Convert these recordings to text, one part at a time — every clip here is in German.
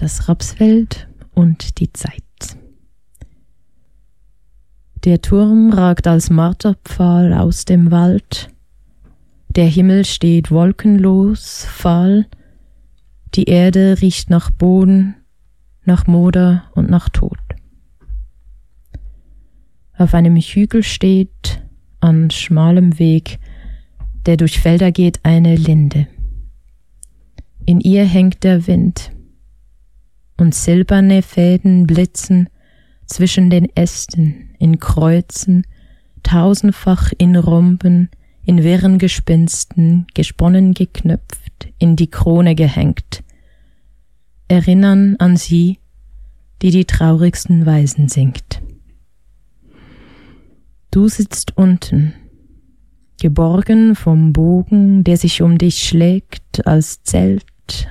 das Rapsfeld und die Zeit. Der Turm ragt als Marterpfahl aus dem Wald, der Himmel steht wolkenlos, fahl, die Erde riecht nach Boden, nach Moder und nach Tod. Auf einem Hügel steht, an schmalem Weg, der durch Felder geht, eine Linde. In ihr hängt der Wind, und silberne Fäden blitzen zwischen den Ästen, in Kreuzen, tausendfach in Romben, in wirren Gespinsten, gesponnen geknöpft, in die Krone gehängt, erinnern an sie, die die traurigsten Weisen singt. Du sitzt unten, geborgen vom Bogen, der sich um dich schlägt, als Zelt,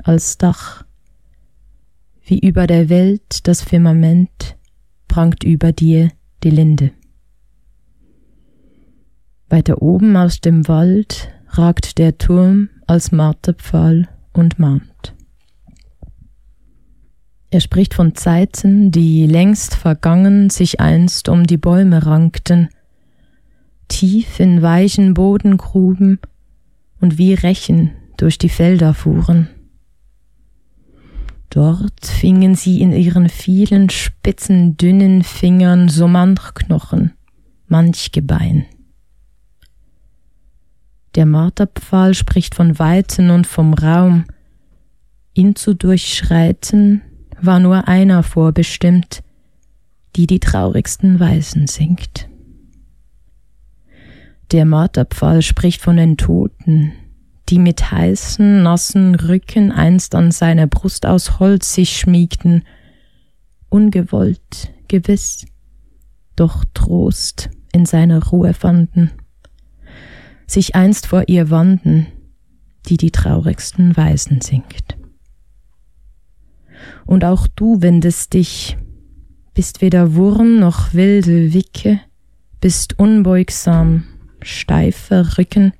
als Dach. Wie über der Welt das Firmament prangt über dir die Linde. Weiter oben aus dem Wald ragt der Turm als Marterpfahl und mahnt. Er spricht von Zeiten, die längst vergangen sich einst um die Bäume rankten, tief in weichen Bodengruben und wie Rechen durch die Felder fuhren. Dort fingen sie in ihren vielen spitzen, dünnen Fingern so manch Knochen, manch Gebein. Der Marterpfahl spricht von Weiten und vom Raum. Ihn zu durchschreiten war nur einer vorbestimmt, die die traurigsten Weisen singt. Der Marterpfahl spricht von den Toten, die mit heißen, nassen Rücken einst an seiner Brust aus Holz sich schmiegten, ungewollt, gewiss, doch Trost in seiner Ruhe fanden sich einst vor ihr wanden, die die traurigsten Weisen singt. Und auch du wendest dich, bist weder Wurm noch wilde Wicke, bist unbeugsam, steifer Rücken,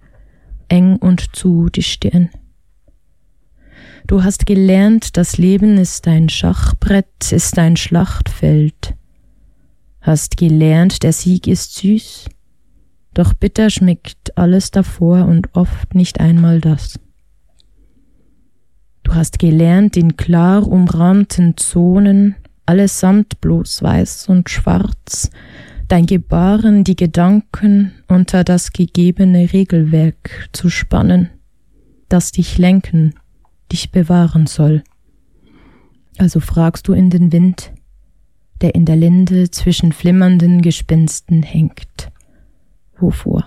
eng und zu die Stirn. Du hast gelernt, das Leben ist ein Schachbrett, ist ein Schlachtfeld. Hast gelernt, der Sieg ist süß, doch bitter schmeckt alles davor und oft nicht einmal das. Du hast gelernt, in klar umrahmten Zonen, allesamt bloß weiß und schwarz, dein Gebaren, die Gedanken unter das gegebene Regelwerk zu spannen, das dich lenken, dich bewahren soll. Also fragst du in den Wind, der in der Linde zwischen flimmernden Gespensten hängt wovor.